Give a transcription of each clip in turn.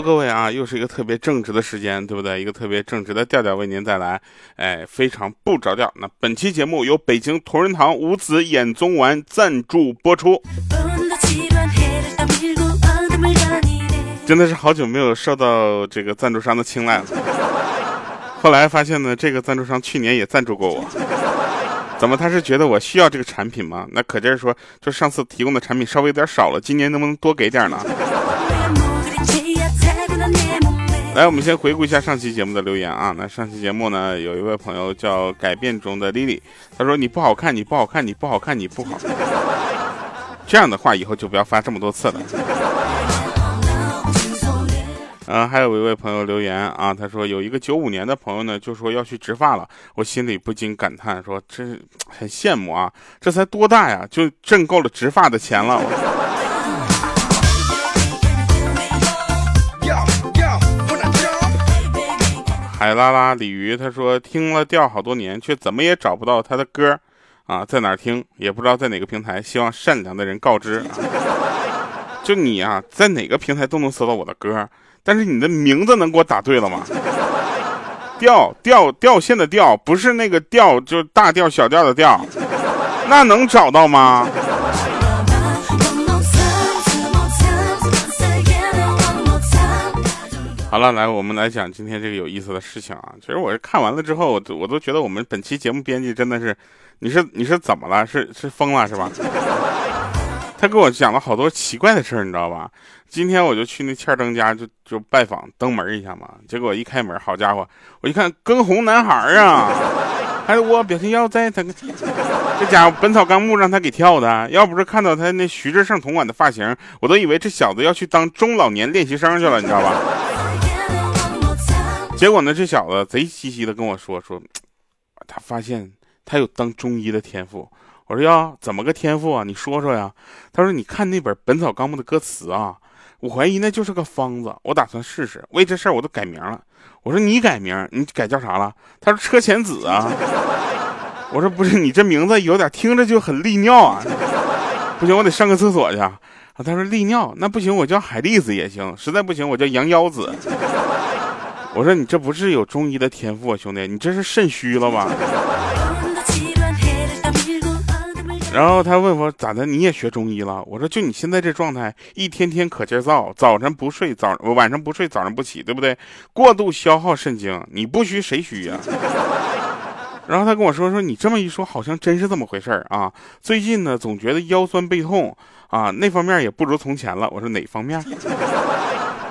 各位啊，又是一个特别正直的时间，对不对？一个特别正直的调调为您带来，哎，非常不着调。那本期节目由北京同仁堂五子衍宗丸赞助播出。真的是好久没有受到这个赞助商的青睐了。后来发现呢，这个赞助商去年也赞助过我。怎么他是觉得我需要这个产品吗？那可劲儿说，就上次提供的产品稍微有点少了，今年能不能多给点呢？来，我们先回顾一下上期节目的留言啊。那上期节目呢，有一位朋友叫改变中的 Lily，他说你不好看，你不好看，你不好看，你不好。这样的话以后就不要发这么多次了。嗯，还有一位朋友留言啊，他说有一个九五年的朋友呢，就说要去植发了，我心里不禁感叹说，这很羡慕啊，这才多大呀，就挣够了植发的钱了。海拉拉鲤鱼他说听了调好多年，却怎么也找不到他的歌，啊，在哪听也不知道在哪个平台，希望善良的人告知。就你啊，在哪个平台都能搜到我的歌，但是你的名字能给我打对了吗？调调掉线的调，不是那个调，就是大调小调的调，那能找到吗？好了，来，我们来讲今天这个有意思的事情啊。其实我是看完了之后，我我都觉得我们本期节目编辑真的是，你是你是怎么了？是是疯了是吧？他给我讲了好多奇怪的事儿，你知道吧？今天我就去那欠登家就就拜访登门一下嘛。结果一开门，好家伙，我一看跟红男孩啊，还是我表情要在他这家伙《本草纲目》让他给跳的。要不是看到他那徐志胜同款的发型，我都以为这小子要去当中老年练习生去了，你知道吧？结果呢，这小子贼兮兮的跟我说说，他发现他有当中医的天赋。我说呀，怎么个天赋啊？你说说呀。他说，你看那本《本草纲目》的歌词啊，我怀疑那就是个方子。我打算试试。为这事儿我都改名了。我说你改名，你改叫啥了？他说车前子啊。我说不是，你这名字有点听着就很利尿啊。不行，我得上个厕所去。啊，他说利尿，那不行，我叫海蛎子也行。实在不行，我叫羊腰子。我说你这不是有中医的天赋啊，兄弟，你这是肾虚了吧？然后他问我咋的，你也学中医了？我说就你现在这状态，一天天可劲造，早晨不睡，早晚上不睡，早上不起，对不对？过度消耗肾精，你不虚谁虚呀？然后他跟我说说，你这么一说，好像真是这么回事啊。最近呢，总觉得腰酸背痛啊，那方面也不如从前了。我说哪方面？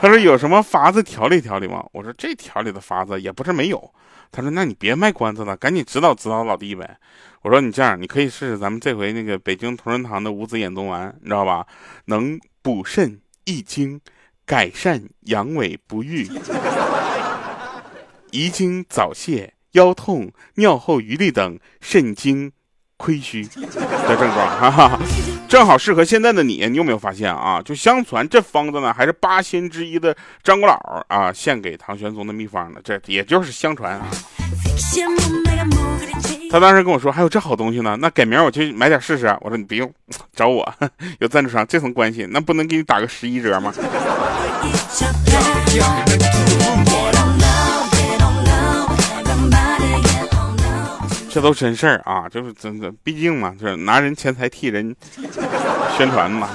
他说有什么法子调理调理吗？我说这调理的法子也不是没有。他说那你别卖关子了，赶紧指导指导老弟呗。我说你这样，你可以试试咱们这回那个北京同仁堂的五子衍宗丸，你知道吧？能补肾益精，改善阳痿不育、遗精早泄、腰痛、尿后余力等肾精亏虚的症状，哈哈。正好适合现在的你，你有没有发现啊？就相传这方子呢，还是八仙之一的张果老啊献给唐玄宗的秘方呢。这也就是相传啊。他当时跟我说还有这好东西呢，那改名我去买点试试。我说你不用找我，有赞助商，这层关系那不能给你打个十一折吗？这都真事儿啊，就是真的，毕竟嘛，就是拿人钱财替人宣传嘛。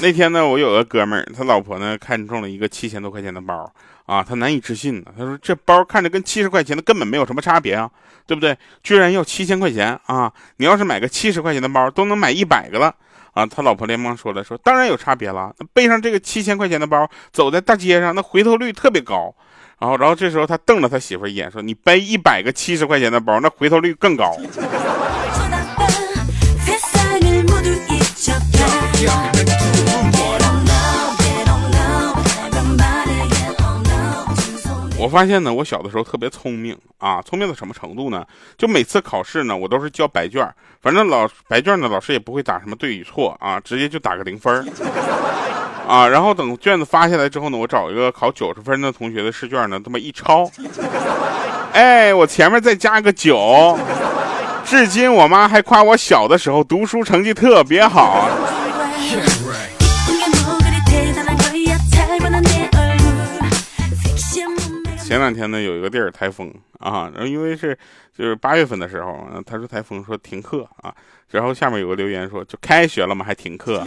那天呢，我有个哥们儿，他老婆呢看中了一个七千多块钱的包啊，他难以置信呢。他说这包看着跟七十块钱的根本没有什么差别啊，对不对？居然要七千块钱啊！你要是买个七十块钱的包，都能买一百个了啊！他老婆连忙说了，说当然有差别了，背上这个七千块钱的包，走在大街上，那回头率特别高。然后，然后这时候他瞪了他媳妇一眼，说：“你背一百个七十块钱的包，那回头率更高。”我发现呢，我小的时候特别聪明啊，聪明到什么程度呢？就每次考试呢，我都是交白卷，反正老白卷呢，老师也不会打什么对与错啊，直接就打个零分啊，然后等卷子发下来之后呢，我找一个考九十分的同学的试卷呢，这么一抄，哎，我前面再加个九，至今我妈还夸我小的时候读书成绩特别好。前两天呢，有一个地儿台风啊，然后因为是就是八月份的时候，他说台风说停课啊，然后下面有个留言说就开学了嘛还停课。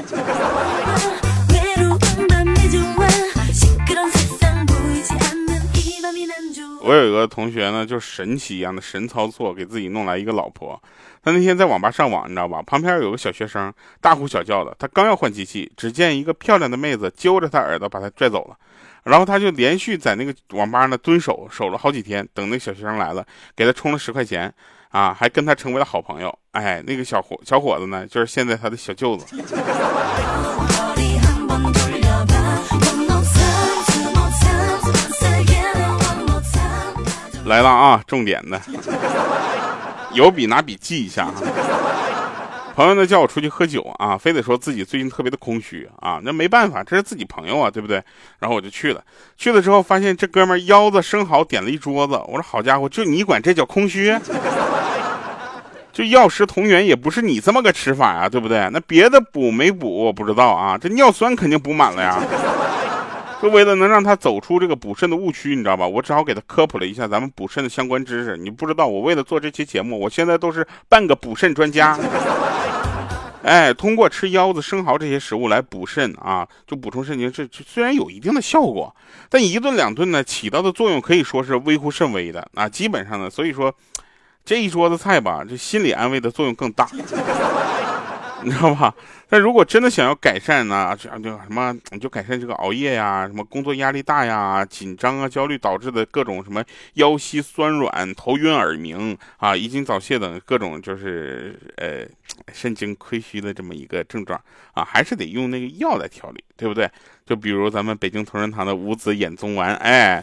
个同学呢，就神奇一样的神操作，给自己弄来一个老婆。他那天在网吧上网，你知道吧？旁边有个小学生大呼小叫的，他刚要换机器，只见一个漂亮的妹子揪着他耳朵把他拽走了。然后他就连续在那个网吧呢蹲守，守了好几天，等那个小学生来了，给他充了十块钱，啊，还跟他成为了好朋友。哎，那个小伙小伙子呢，就是现在他的小舅子。来了啊，重点的，有笔拿笔记一下啊。朋友呢叫我出去喝酒啊，非得说自己最近特别的空虚啊，那没办法，这是自己朋友啊，对不对？然后我就去了，去了之后发现这哥们腰子生蚝点了一桌子，我说好家伙，就你管这叫空虚？就药食同源也不是你这么个吃法呀，对不对？那别的补没补我不知道啊，这尿酸肯定补满了呀。就为了能让他走出这个补肾的误区，你知道吧？我只好给他科普了一下咱们补肾的相关知识。你不知道，我为了做这期节目，我现在都是半个补肾专家。哎，通过吃腰子、生蚝这些食物来补肾啊，就补充肾精，这虽然有一定的效果，但一顿两顿呢，起到的作用可以说是微乎甚微的啊。基本上呢，所以说这一桌子菜吧，这心理安慰的作用更大。你知道吧？但如果真的想要改善呢，这样就什么你，就改善这个熬夜呀，什么工作压力大呀、紧张啊、焦虑导致的各种什么腰膝酸软、头晕耳鸣啊、遗精早泄等各种就是呃肾精亏虚的这么一个症状啊，还是得用那个药来调理，对不对？就比如咱们北京同仁堂的五子衍宗丸，哎，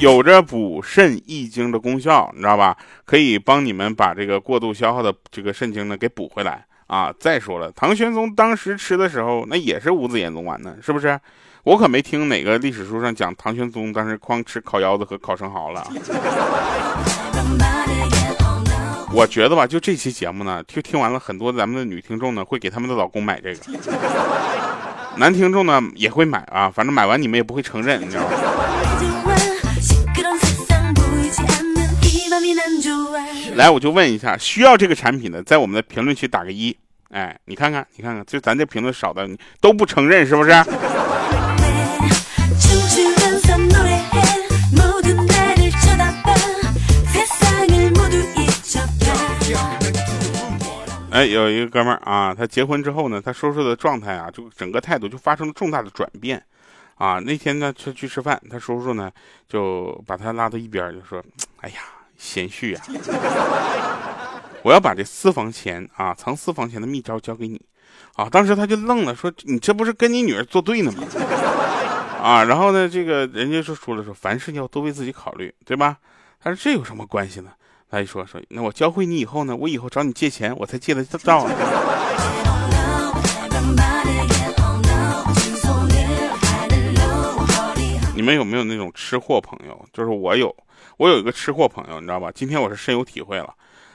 有着补肾益精的功效，你知道吧？可以帮你们把这个过度消耗的这个肾精呢给补回来。啊，再说了，唐玄宗当时吃的时候，那也是五子衍宗丸呢，是不是？我可没听哪个历史书上讲唐玄宗当时光吃烤腰子和烤生蚝了。我觉得吧，就这期节目呢，听听完了，很多咱们的女听众呢会给他们的老公买这个，男听众呢也会买啊，反正买完你们也不会承认，你知道吗？来，我就问一下，需要这个产品的，在我们的评论区打个一。哎，你看看，你看看，就咱这评论少的，你都不承认是不是？哎，有一个哥们儿啊，他结婚之后呢，他叔叔的状态啊，就整个态度就发生了重大的转变。啊，那天呢，他去吃饭，他叔叔呢就把他拉到一边，就说：“哎呀。”贤婿呀，我要把这私房钱啊，藏私房钱的秘招交给你，啊，当时他就愣了，说你这不是跟你女儿作对呢吗？啊，然后呢，这个人家就说了，说凡事要多为自己考虑，对吧？他说这有什么关系呢？他一说说，那我教会你以后呢，我以后找你借钱，我才借得到。你们有没有那种吃货朋友？就是我有。我有一个吃货朋友，你知道吧？今天我是深有体会了。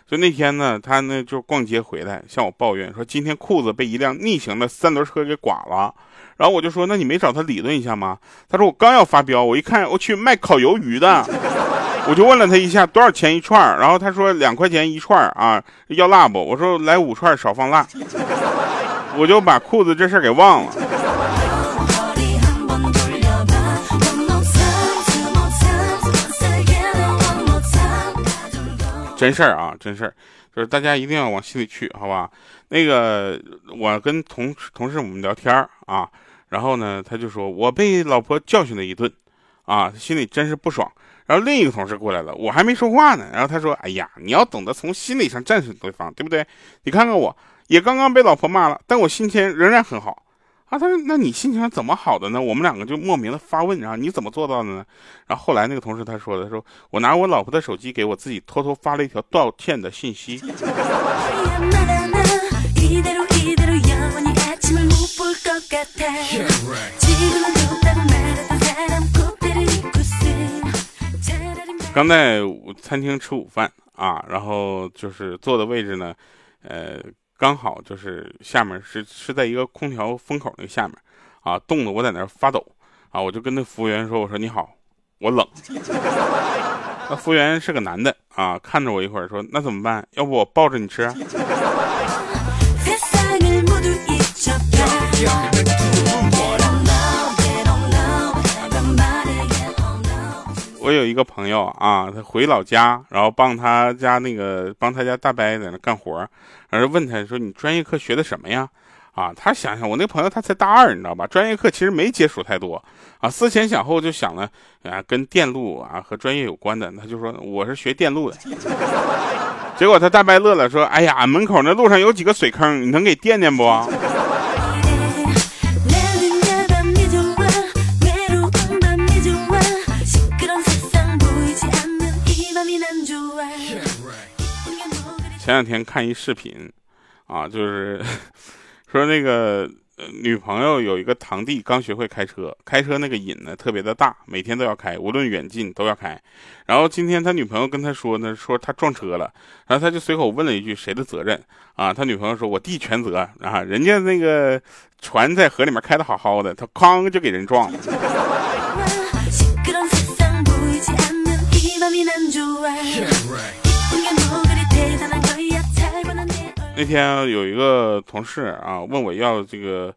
就那天呢，他呢就逛街回来，向我抱怨说，今天裤子被一辆逆行的三轮车给剐了。然后我就说，那你没找他理论一下吗？他说我刚要发飙，我一看，我去卖烤鱿鱼的，我就问了他一下多少钱一串，然后他说两块钱一串啊，要辣不？我说来五串，少放辣。我就把裤子这事给忘了。真事儿啊，真事儿，就是大家一定要往心里去，好吧？那个我跟同同事我们聊天啊，然后呢，他就说我被老婆教训了一顿，啊，心里真是不爽。然后另一个同事过来了，我还没说话呢，然后他说：“哎呀，你要懂得从心理上战胜对方，对不对？你看看我，也刚刚被老婆骂了，但我心情仍然很好。”啊，他说：“那你心情怎么好的呢？”我们两个就莫名的发问，然后你怎么做到的呢？然后后来那个同事他说的，说我拿我老婆的手机给我自己偷偷发了一条道歉的信息。刚在餐厅吃午饭啊，然后就是坐的位置呢，呃。刚好就是下面是是在一个空调风口那个下面，啊，冻得我在那发抖，啊，我就跟那服务员说，我说你好，我冷。那服务员是个男的，啊，看着我一会儿说，那怎么办？要不我抱着你吃？我有一个朋友啊，他回老家，然后帮他家那个帮他家大伯在那干活，然后问他说：“你专业课学的什么呀？”啊，他想想，我那个朋友他才大二，你知道吧？专业课其实没接触太多啊。思前想后就想了啊，跟电路啊和专业有关的，他就说我是学电路的。结果他大伯乐了，说：“哎呀，门口那路上有几个水坑，你能给垫垫不？”前两天看一视频，啊，就是 说那个女朋友有一个堂弟刚学会开车，开车那个瘾呢特别的大，每天都要开，无论远近都要开。然后今天他女朋友跟他说呢，说他撞车了，然后他就随口问了一句谁的责任啊？他女朋友说我弟全责啊，人家那个船在河里面开的好好的，他哐就给人撞了。那天有一个同事啊问我要这个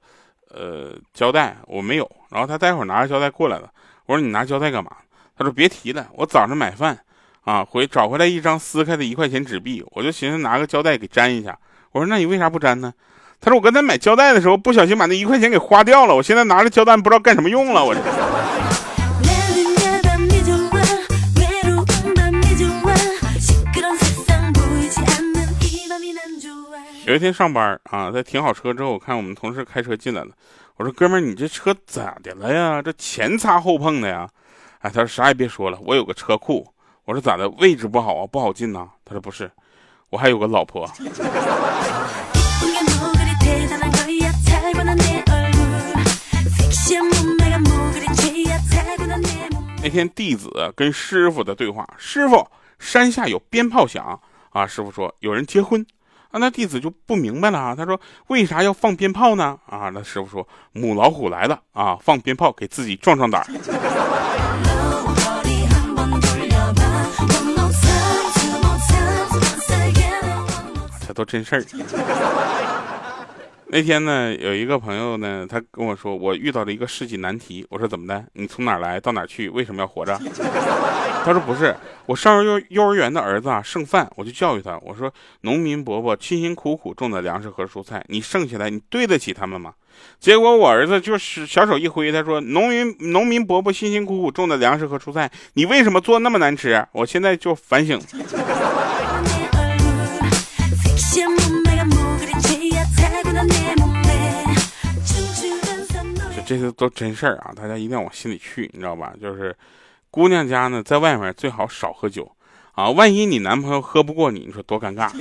呃胶带，我没有，然后他待会儿拿着胶带过来了，我说你拿胶带干嘛？他说别提了，我早上买饭啊回找回来一张撕开的一块钱纸币，我就寻思拿个胶带给粘一下。我说那你为啥不粘呢？他说我刚才买胶带的时候不小心把那一块钱给花掉了，我现在拿着胶带不知道干什么用了，我。有一天上班啊，在停好车之后，我看我们同事开车进来了。我说：“哥们儿，你这车咋的了呀？这前擦后碰的呀？”哎，他说：“啥也别说了，我有个车库。”我说：“咋的？位置不好啊，不好进呐？”他说：“不是，我还有个老婆。”那天弟子跟师傅的对话：“师傅，山下有鞭炮响啊！”师傅说：“有人结婚。”啊，那弟子就不明白了啊！他说：“为啥要放鞭炮呢？”啊，那师傅说：“母老虎来了啊，放鞭炮给自己壮壮胆。”这都真事儿。那天呢，有一个朋友呢，他跟我说，我遇到了一个世纪难题。我说怎么的？你从哪儿来到哪儿去？为什么要活着？他说不是，我上幼幼儿园的儿子啊剩饭，我就教育他，我说农民伯伯辛辛苦苦种的粮食和蔬菜，你剩下来你对得起他们吗？结果我儿子就是小手一挥，他说农民农民伯伯辛辛苦苦种的粮食和蔬菜，你为什么做那么难吃？我现在就反省。这些都真事儿啊，大家一定要往心里去，你知道吧？就是姑娘家呢，在外面最好少喝酒啊，万一你男朋友喝不过你，你说多尴尬。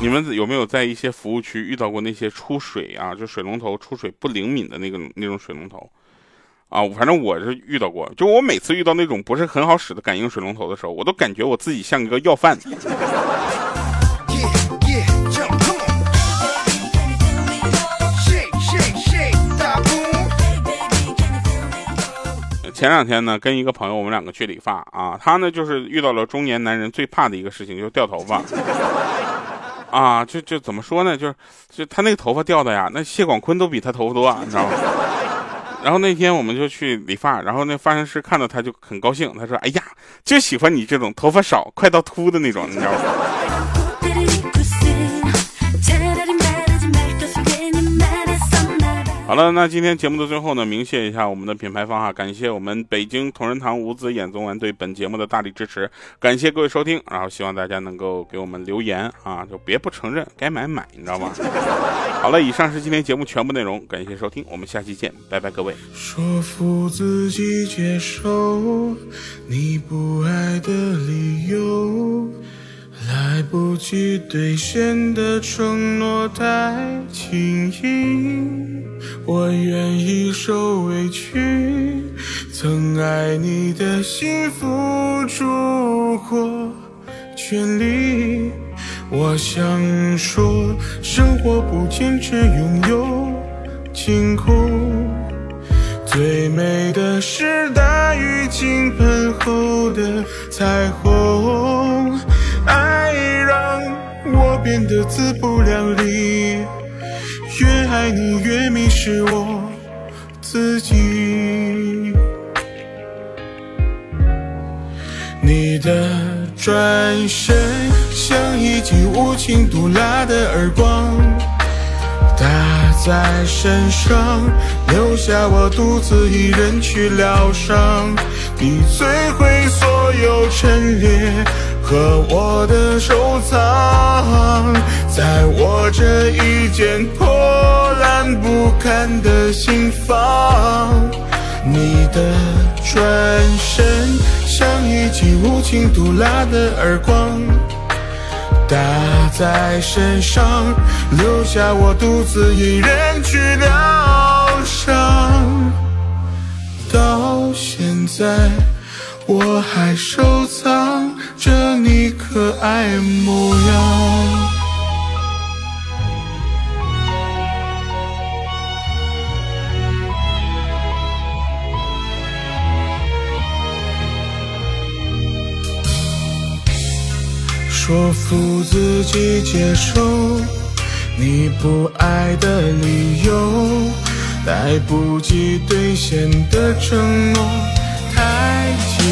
你们有没有在一些服务区遇到过那些出水啊，就水龙头出水不灵敏的那个那种水龙头？啊，反正我是遇到过，就我每次遇到那种不是很好使的感应水龙头的时候，我都感觉我自己像一个要饭的。前两天呢，跟一个朋友，我们两个去理发啊，他呢就是遇到了中年男人最怕的一个事情，就是掉头发。啊，就就怎么说呢，就是就他那个头发掉的呀，那谢广坤都比他头发多，你知道吗？然后那天我们就去理发，然后那发型师看到他就很高兴，他说：“哎呀，就喜欢你这种头发少、快到秃的那种，你知道吗？”好了，那今天节目的最后呢，鸣谢一下我们的品牌方哈，感谢我们北京同仁堂五子衍宗丸对本节目的大力支持，感谢各位收听，然后希望大家能够给我们留言啊，就别不承认，该买买，你知道吗？好了，以上是今天节目全部内容，感谢收听，我们下期见，拜拜，各位。说服自己接受你不爱的理由。来不及兑现的承诺太轻易，我愿意受委屈。曾爱你的心付出过全力。我想说，生活不仅只拥有晴空，最美的是大雨倾盆后的彩虹。变得自不量力，越爱你越迷失我自己。你的转身像一记无情毒辣的耳光，打在身上，留下我独自一人去疗伤。你摧毁所有陈列和我的收藏，在我这一间破烂不堪的心房。你的转身像一记无情毒辣的耳光，打在身上，留下我独自一人去疗伤。到现在，我还收藏着你可爱模样。说服自己接受你不爱的理由，来不及兑现的承诺太轻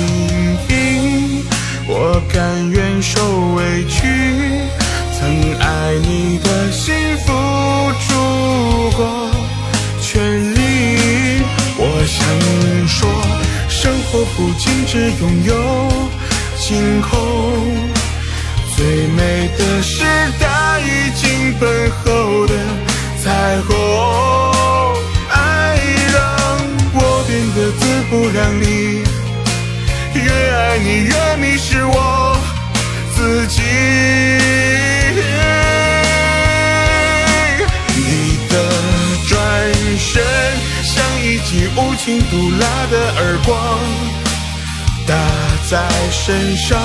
易，我甘愿受委屈。曾爱你的心付出过全力，我想说，生活不仅只拥有晴空。最美的是大雨倾盆后的彩虹，爱让我变得自不量力，爱你越迷失我自己。你的转身像一记无情毒辣的耳光，打在身上。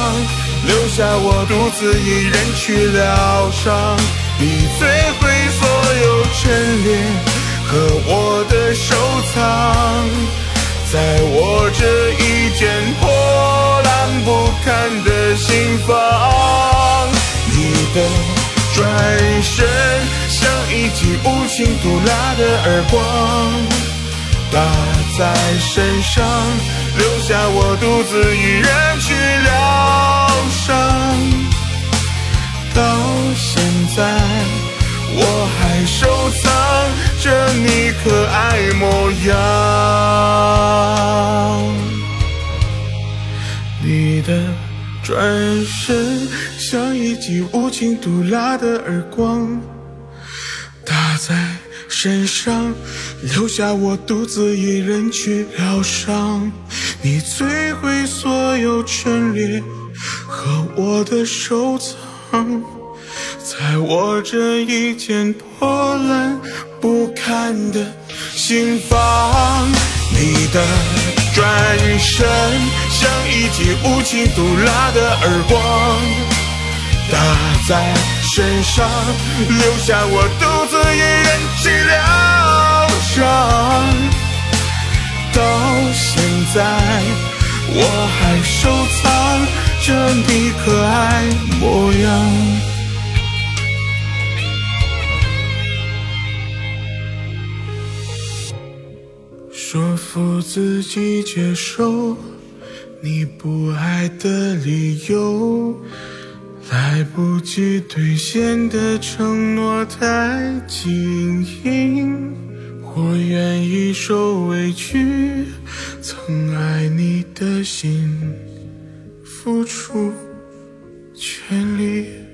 留下我独自一人去疗伤，你摧毁所有陈列和我的收藏，在我这一间破看的心房。你的转身像一记无情毒辣的耳光，打在身上，留下我独自一人去疗。伤到现在，我还收藏着你可爱模样。你的转身像一记无情毒辣的耳光，打在身上，留下我独自一人去疗伤。你摧毁所有陈列。和我的收藏，在我这一间破烂不堪的心房。你的转身像一记无情毒辣的耳光，打在身上，留下我独自一人去疗伤。到现在，我还收藏。着你可爱模样，说服自己接受你不爱的理由，来不及兑现的承诺太轻盈，我愿意受委屈，曾爱你的心。付出全力。